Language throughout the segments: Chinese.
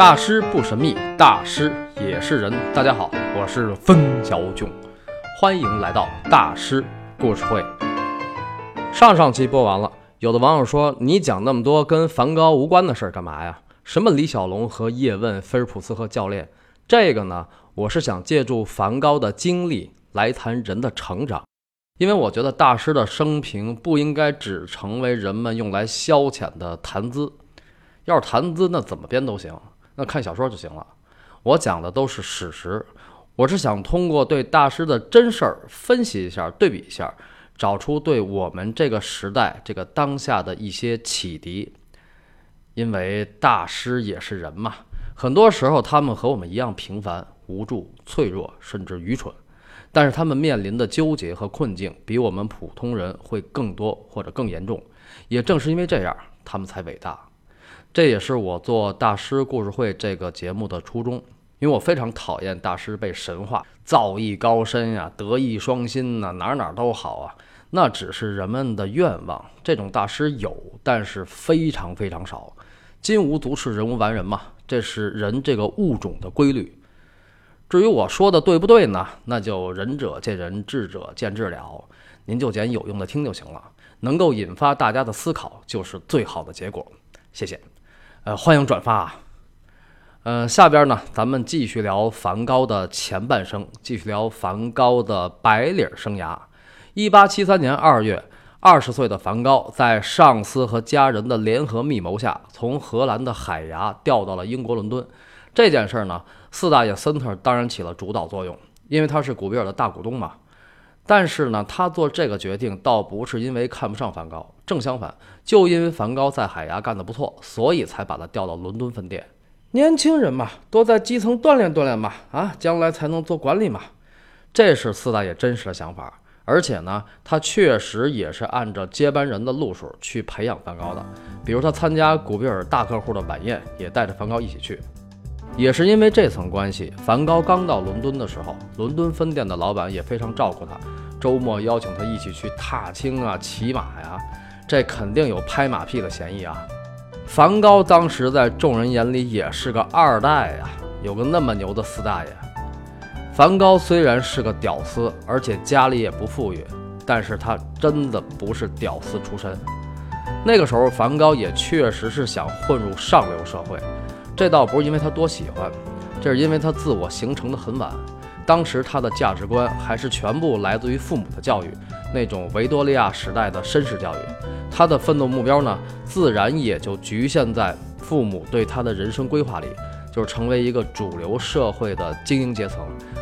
大师不神秘，大师也是人。大家好，我是风小囧，欢迎来到大师故事会。上上期播完了，有的网友说你讲那么多跟梵高无关的事儿干嘛呀？什么李小龙和叶问、菲尔普斯和教练？这个呢，我是想借助梵高的经历来谈人的成长，因为我觉得大师的生平不应该只成为人们用来消遣的谈资。要是谈资，那怎么编都行。那看小说就行了，我讲的都是史实，我是想通过对大师的真事儿分析一下、对比一下，找出对我们这个时代、这个当下的一些启迪。因为大师也是人嘛，很多时候他们和我们一样平凡、无助、脆弱，甚至愚蠢，但是他们面临的纠结和困境比我们普通人会更多或者更严重。也正是因为这样，他们才伟大。这也是我做大师故事会这个节目的初衷，因为我非常讨厌大师被神化，造诣高深呀，德艺双馨呐，哪哪都好啊，那只是人们的愿望。这种大师有，但是非常非常少。金无足赤，人无完人嘛，这是人这个物种的规律。至于我说的对不对呢？那就仁者见仁，智者见智了。您就捡有用的听就行了，能够引发大家的思考，就是最好的结果。谢谢。呃，欢迎转发啊！呃，下边呢，咱们继续聊梵高的前半生，继续聊梵高的白领生涯。一八七三年二月，二十岁的梵高在上司和家人的联合密谋下，从荷兰的海牙调到了英国伦敦。这件事儿呢，四大爷森特当然起了主导作用，因为他是古比尔的大股东嘛。但是呢，他做这个决定倒不是因为看不上梵高，正相反，就因为梵高在海牙干得不错，所以才把他调到伦敦分店。年轻人嘛，多在基层锻炼锻炼嘛，啊，将来才能做管理嘛。这是四大爷真实的想法，而且呢，他确实也是按照接班人的路数去培养梵高的。比如他参加古比尔大客户的晚宴，也带着梵高一起去。也是因为这层关系，梵高刚到伦敦的时候，伦敦分店的老板也非常照顾他，周末邀请他一起去踏青啊、骑马呀，这肯定有拍马屁的嫌疑啊。梵高当时在众人眼里也是个二代呀，有个那么牛的四大爷。梵高虽然是个屌丝，而且家里也不富裕，但是他真的不是屌丝出身。那个时候，梵高也确实是想混入上流社会。这倒不是因为他多喜欢，这是因为他自我形成的很晚。当时他的价值观还是全部来自于父母的教育，那种维多利亚时代的绅士教育。他的奋斗目标呢，自然也就局限在父母对他的人生规划里，就是成为一个主流社会的精英阶层。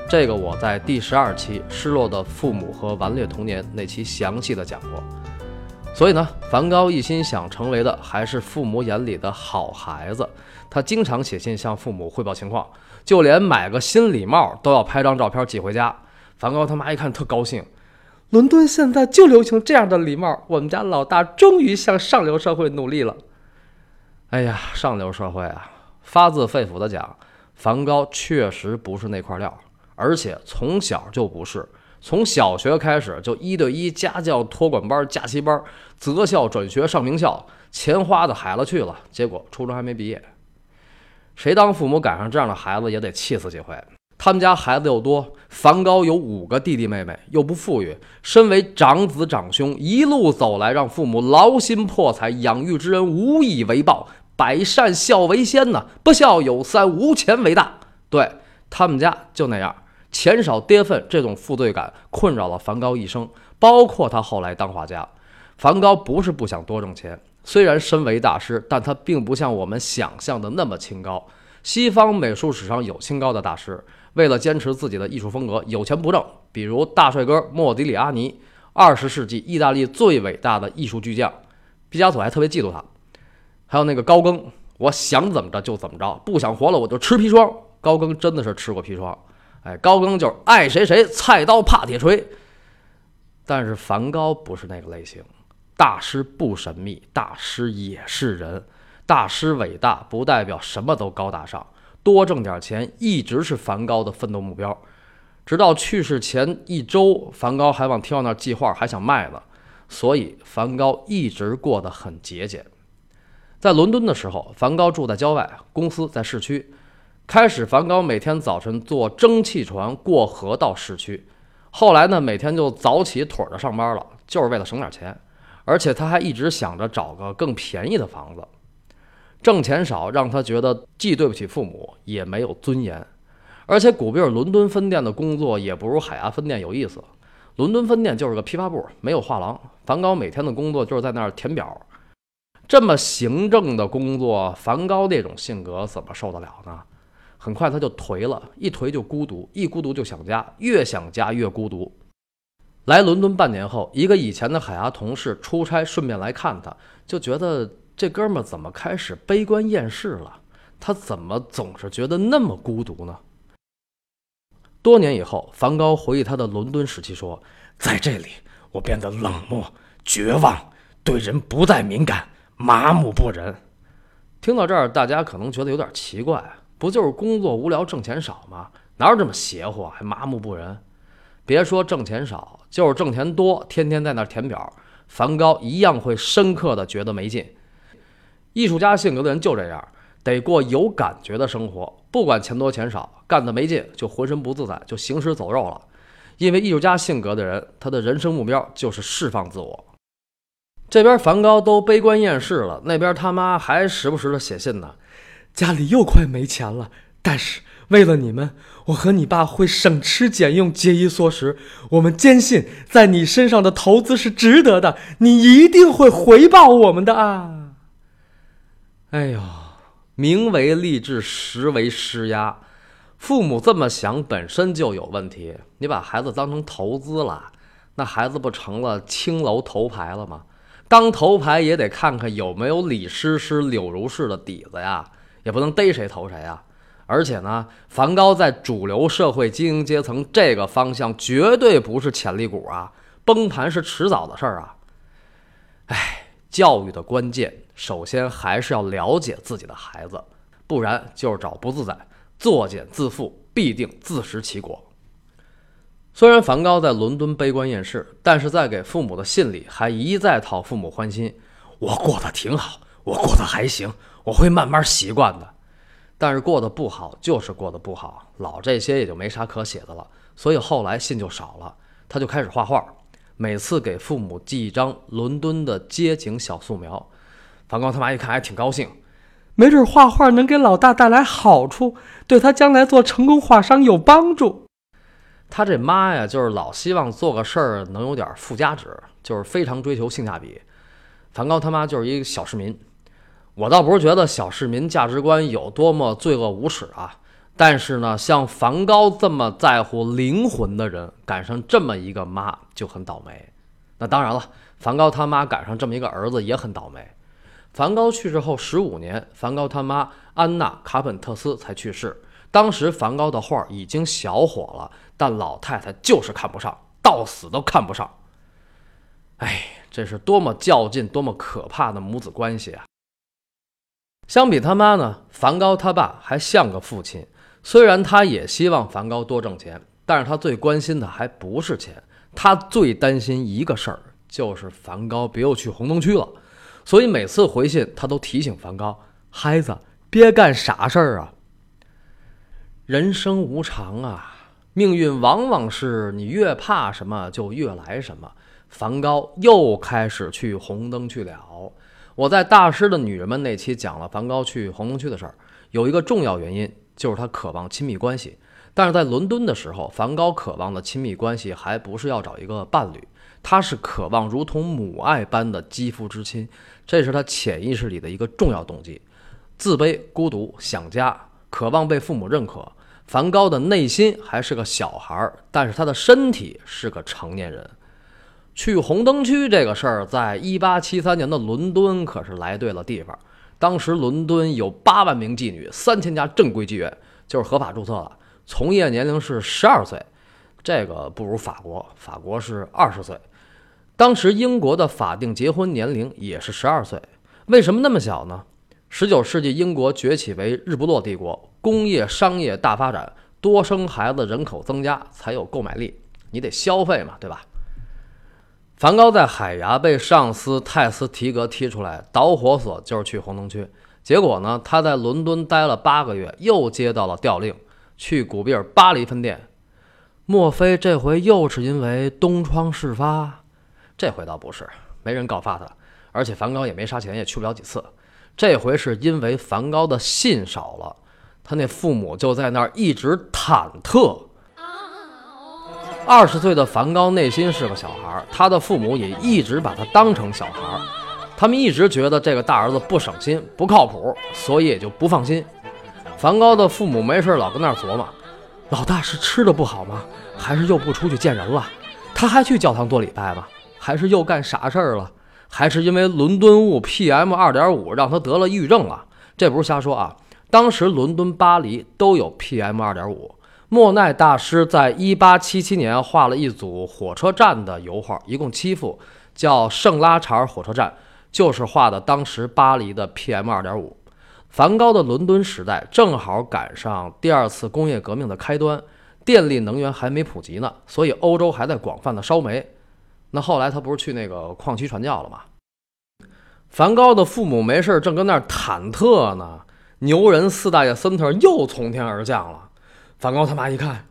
这个我在第十二期《失落的父母和顽劣童年》那期详细的讲过。所以呢，梵高一心想成为的还是父母眼里的好孩子。他经常写信向父母汇报情况，就连买个新礼帽都要拍张照片寄回家。梵高他妈一看特高兴，伦敦现在就流行这样的礼帽，我们家老大终于向上流社会努力了。哎呀，上流社会啊，发自肺腑的讲，梵高确实不是那块料，而且从小就不是。从小学开始就一对一家教、托管班、假期班，择校转学上名校，钱花的海了去了。结果初中还没毕业，谁当父母赶上这样的孩子也得气死几回。他们家孩子又多，梵高有五个弟弟妹妹，又不富裕，身为长子长兄，一路走来让父母劳心破财，养育之恩无以为报，百善孝为先呢，不孝有三，无钱为大。对他们家就那样。钱少爹愤这种负罪感困扰了梵高一生，包括他后来当画家。梵高不是不想多挣钱，虽然身为大师，但他并不像我们想象的那么清高。西方美术史上有清高的大师，为了坚持自己的艺术风格，有钱不挣。比如大帅哥莫迪里阿尼，二十世纪意大利最伟大的艺术巨匠，毕加索还特别嫉妒他。还有那个高更，我想怎么着就怎么着，不想活了我就吃砒霜。高更真的是吃过砒霜。哎，高更就是爱谁谁，菜刀怕铁锤。但是梵高不是那个类型，大师不神秘，大师也是人。大师伟大不代表什么都高大上，多挣点钱一直是梵高的奋斗目标。直到去世前一周，梵高还往天王那寄画，还想卖呢。所以梵高一直过得很节俭。在伦敦的时候，梵高住在郊外，公司在市区。开始，梵高每天早晨坐蒸汽船过河到市区，后来呢，每天就早起腿着上班了，就是为了省点钱。而且他还一直想着找个更便宜的房子，挣钱少让他觉得既对不起父母，也没有尊严。而且古比尔伦敦分店的工作也不如海牙分店有意思。伦敦分店就是个批发部，没有画廊。梵高每天的工作就是在那儿填表。这么行政的工作，梵高那种性格怎么受得了呢？很快他就颓了，一颓就孤独，一孤独就想家，越想家越孤独。来伦敦半年后，一个以前的海牙同事出差顺便来看他，就觉得这哥们怎么开始悲观厌世了？他怎么总是觉得那么孤独呢？多年以后，梵高回忆他的伦敦时期说：“在这里，我变得冷漠、绝望，对人不再敏感。”麻木不仁。听到这儿，大家可能觉得有点奇怪，不就是工作无聊、挣钱少吗？哪有这么邪乎，还麻木不仁？别说挣钱少，就是挣钱多，天天在那填表，梵高一样会深刻的觉得没劲。艺术家性格的人就这样，得过有感觉的生活，不管钱多钱少，干的没劲就浑身不自在，就行尸走肉了。因为艺术家性格的人，他的人生目标就是释放自我。这边梵高都悲观厌世了，那边他妈还时不时的写信呢。家里又快没钱了，但是为了你们，我和你爸会省吃俭用、节衣缩食。我们坚信，在你身上的投资是值得的，你一定会回报我们的啊！哎呦，名为励志，实为施压。父母这么想本身就有问题，你把孩子当成投资了，那孩子不成了青楼头牌了吗？当头牌也得看看有没有李师师、柳如是的底子呀，也不能逮谁投谁啊。而且呢，梵高在主流社会精英阶层这个方向绝对不是潜力股啊，崩盘是迟早的事儿啊。哎，教育的关键，首先还是要了解自己的孩子，不然就是找不自在，作茧自缚，必定自食其果。虽然梵高在伦敦悲观厌世，但是在给父母的信里还一再讨父母欢心。我过得挺好，我过得还行，我会慢慢习惯的。但是过得不好就是过得不好，老这些也就没啥可写的了。所以后来信就少了，他就开始画画，每次给父母寄一张伦敦的街景小素描。梵高他妈一看还挺高兴，没准画画能给老大带来好处，对他将来做成功画商有帮助。他这妈呀，就是老希望做个事儿能有点附加值，就是非常追求性价比。梵高他妈就是一个小市民，我倒不是觉得小市民价值观有多么罪恶无耻啊，但是呢，像梵高这么在乎灵魂的人，赶上这么一个妈就很倒霉。那当然了，梵高他妈赶上这么一个儿子也很倒霉。梵高去世后十五年，梵高他妈安娜卡本特斯才去世。当时梵高的画已经小火了，但老太太就是看不上，到死都看不上。哎，这是多么较劲、多么可怕的母子关系啊！相比他妈呢，梵高他爸还像个父亲。虽然他也希望梵高多挣钱，但是他最关心的还不是钱，他最担心一个事儿，就是梵高别又去红灯区了。所以每次回信，他都提醒梵高：“孩子，别干傻事儿啊！”人生无常啊，命运往往是你越怕什么就越来什么。梵高又开始去红灯区了。我在大师的女人们那期讲了梵高去红龙区的事儿，有一个重要原因就是他渴望亲密关系。但是在伦敦的时候，梵高渴望的亲密关系还不是要找一个伴侣，他是渴望如同母爱般的肌肤之亲，这是他潜意识里的一个重要动机。自卑、孤独、想家，渴望被父母认可。梵高的内心还是个小孩儿，但是他的身体是个成年人。去红灯区这个事儿，在一八七三年的伦敦可是来对了地方。当时伦敦有八万名妓女，三千家正规妓院，就是合法注册了，从业年龄是十二岁，这个不如法国，法国是二十岁。当时英国的法定结婚年龄也是十二岁，为什么那么小呢？十九世纪英国崛起为日不落帝国。工业商业大发展，多生孩子，人口增加才有购买力，你得消费嘛，对吧？梵高在海牙被上司泰斯提格踢出来，导火索就是去红灯区。结果呢，他在伦敦待了八个月，又接到了调令，去古比尔巴黎分店。莫非这回又是因为东窗事发？这回倒不是，没人告发他，而且梵高也没啥钱，也去不了几次。这回是因为梵高的信少了，他那父母就在那儿一直忐忑。二十岁的梵高内心是个小孩，他的父母也一直把他当成小孩，他们一直觉得这个大儿子不省心、不靠谱，所以也就不放心。梵高的父母没事老跟那儿琢磨。老大是吃的不好吗？还是又不出去见人了？他还去教堂做礼拜吗？还是又干傻事儿了？还是因为伦敦雾 PM 二点五让他得了抑郁症了？这不是瞎说啊！当时伦敦、巴黎都有 PM 二点五。莫奈大师在一八七七年画了一组火车站的油画，一共七幅，叫《圣拉查尔火车站》，就是画的当时巴黎的 PM 二点五。梵高的伦敦时代正好赶上第二次工业革命的开端，电力能源还没普及呢，所以欧洲还在广泛的烧煤。那后来他不是去那个矿区传教了吗？梵高的父母没事正跟那儿忐忑呢，牛人四大爷森特又从天而降了。梵高他妈一看，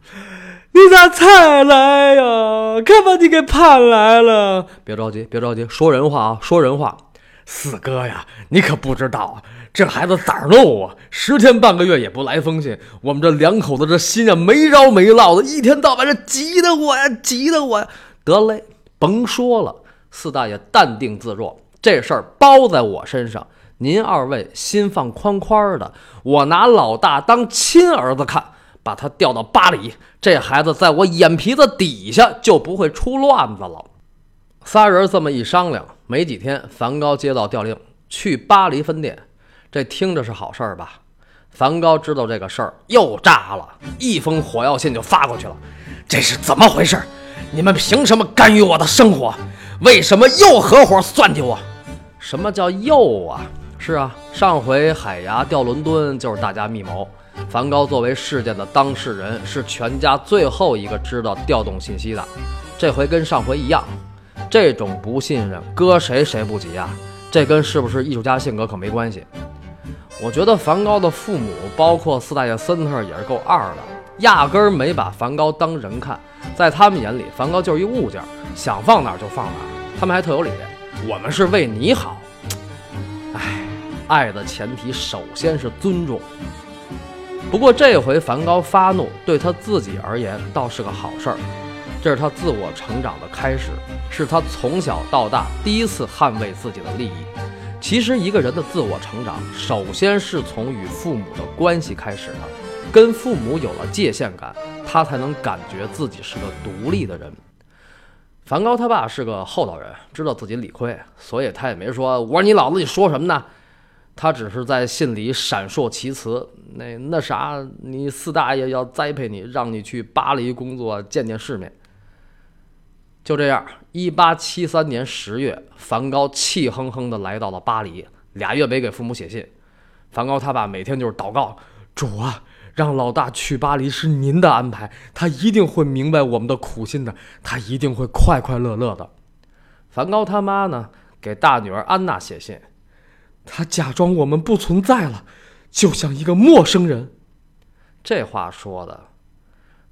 你咋才来呀？可把你给盼来了！别着急，别着急，说人话啊，说人话。四哥呀，你可不知道啊，这孩子咋弄啊？十天半个月也不来封信，我们这两口子这心啊没着没落的，一天到晚这急得我呀，急得我呀。得嘞，甭说了，四大爷淡定自若，这事儿包在我身上。您二位心放宽宽的，我拿老大当亲儿子看，把他调到巴黎，这孩子在我眼皮子底下就不会出乱子了。仨人这么一商量，没几天，梵高接到调令去巴黎分店。这听着是好事儿吧？梵高知道这个事儿又炸了，一封火药信就发过去了。这是怎么回事？你们凭什么干预我的生活？为什么又合伙算计我？什么叫又啊？是啊，上回海牙调伦敦就是大家密谋。梵高作为事件的当事人，是全家最后一个知道调动信息的。这回跟上回一样。这种不信任，搁谁谁不急啊？这跟是不是艺术家性格可没关系。我觉得梵高的父母，包括四大爷森特也是够二的，压根儿没把梵高当人看，在他们眼里，梵高就是一物件，想放哪儿就放哪儿。他们还特有理，我们是为你好。哎，爱的前提首先是尊重。不过这回梵高发怒，对他自己而言倒是个好事儿。这是他自我成长的开始，是他从小到大第一次捍卫自己的利益。其实，一个人的自我成长，首先是从与父母的关系开始的。跟父母有了界限感，他才能感觉自己是个独立的人。梵高他爸是个厚道人，知道自己理亏，所以他也没说“我说你老子你说什么呢”，他只是在信里闪烁其词：“那那啥，你四大爷要栽培你，让你去巴黎工作，见见世面。”就这样，一八七三年十月，梵高气哼哼地来到了巴黎，俩月没给父母写信。梵高他爸每天就是祷告：“主啊，让老大去巴黎是您的安排，他一定会明白我们的苦心的，他一定会快快乐乐的。”梵高他妈呢，给大女儿安娜写信，他假装我们不存在了，就像一个陌生人。这话说的。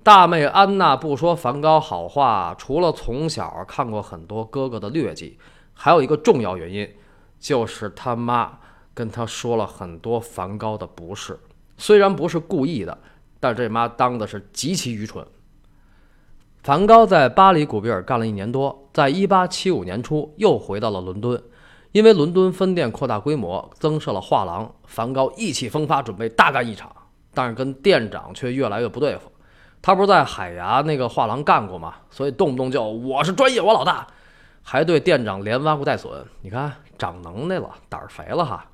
大妹安娜不说梵高好话，除了从小看过很多哥哥的劣迹，还有一个重要原因，就是他妈跟他说了很多梵高的不是。虽然不是故意的，但这妈当的是极其愚蠢。梵高在巴黎古比尔干了一年多，在一八七五年初又回到了伦敦，因为伦敦分店扩大规模，增设了画廊，梵高意气风发，准备大干一场，但是跟店长却越来越不对付。他不是在海牙那个画廊干过吗？所以动不动就我是专业，我老大，还对店长连挖苦带损。你看长能耐了，胆儿肥了哈。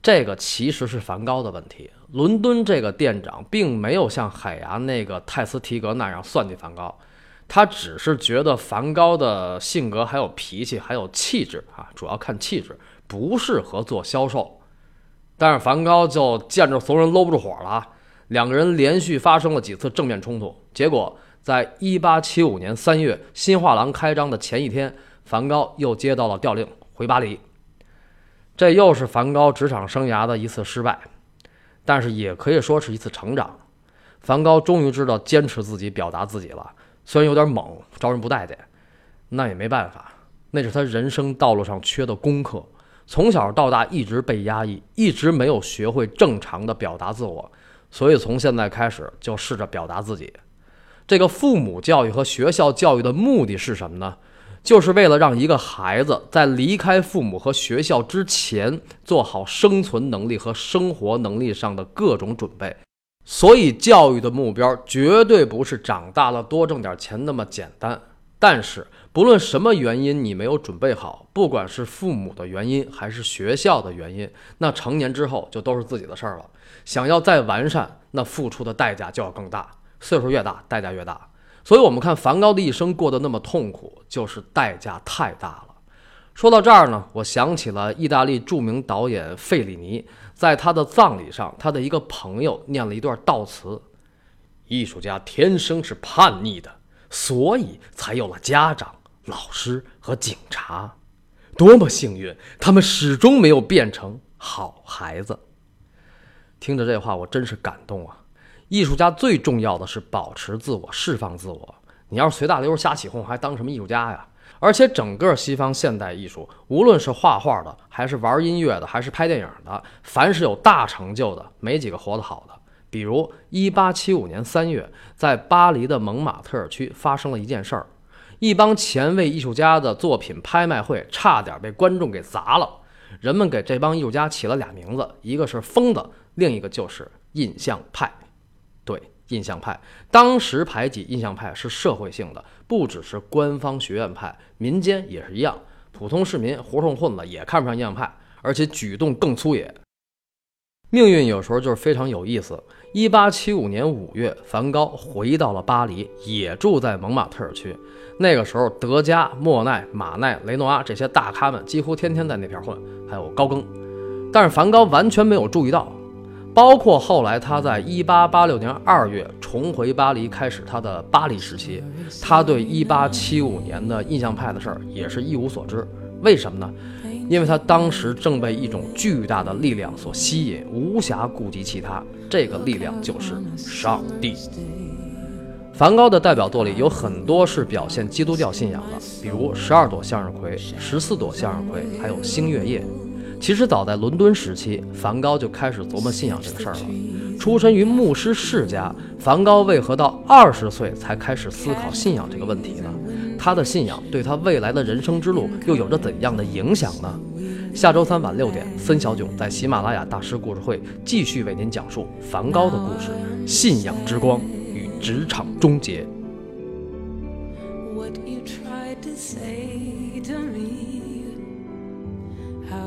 这个其实是梵高的问题。伦敦这个店长并没有像海牙那个泰斯提格那样算计梵高，他只是觉得梵高的性格还有脾气还有气质啊，主要看气质，不适合做销售。但是梵高就见着怂人搂不住火了。两个人连续发生了几次正面冲突，结果在一八七五年三月新画廊开张的前一天，梵高又接到了调令回巴黎。这又是梵高职场生涯的一次失败，但是也可以说是一次成长。梵高终于知道坚持自己、表达自己了，虽然有点猛，招人不待见，那也没办法，那是他人生道路上缺的功课。从小到大一直被压抑，一直没有学会正常的表达自我，所以从现在开始就试着表达自己。这个父母教育和学校教育的目的是什么呢？就是为了让一个孩子在离开父母和学校之前，做好生存能力和生活能力上的各种准备。所以，教育的目标绝对不是长大了多挣点钱那么简单。但是，不论什么原因，你没有准备好，不管是父母的原因还是学校的原因，那成年之后就都是自己的事儿了。想要再完善，那付出的代价就要更大。岁数越大，代价越大。所以，我们看梵高的一生过得那么痛苦，就是代价太大了。说到这儿呢，我想起了意大利著名导演费里尼，在他的葬礼上，他的一个朋友念了一段悼词：“艺术家天生是叛逆的，所以才有了家长、老师和警察。多么幸运，他们始终没有变成好孩子。”听着这话，我真是感动啊。艺术家最重要的是保持自我，释放自我。你要是随大流瞎起哄，还当什么艺术家呀？而且整个西方现代艺术，无论是画画的，还是玩音乐的，还是拍电影的，凡是有大成就的，没几个活得好的。比如1875年3月，在巴黎的蒙马特尔区发生了一件事儿：一帮前卫艺术家的作品拍卖会差点被观众给砸了。人们给这帮艺术家起了俩名字，一个是疯子，另一个就是印象派。对印象派，当时排挤印象派是社会性的，不只是官方学院派，民间也是一样。普通市民、胡同混子也看不上印象派，而且举动更粗野。命运有时候就是非常有意思。一八七五年五月，梵高回到了巴黎，也住在蒙马特尔区。那个时候，德加、莫奈、马奈、雷诺阿这些大咖们几乎天天在那片混，还有高更。但是梵高完全没有注意到。包括后来他在1886年2月重回巴黎，开始他的巴黎时期，他对1875年的印象派的事儿也是一无所知。为什么呢？因为他当时正被一种巨大的力量所吸引，无暇顾及其他。这个力量就是上帝。梵高的代表作里有很多是表现基督教信仰的，比如《十二朵向日葵》《十四朵向日葵》，还有《星月夜》。其实早在伦敦时期，梵高就开始琢磨信仰这个事儿了。出身于牧师世家，梵高为何到二十岁才开始思考信仰这个问题呢？他的信仰对他未来的人生之路又有着怎样的影响呢？下周三晚六点，森小囧在喜马拉雅大师故事会继续为您讲述梵高的故事：信仰之光与职场终结。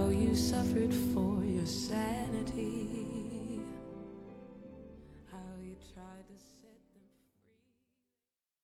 you suffered for your sad.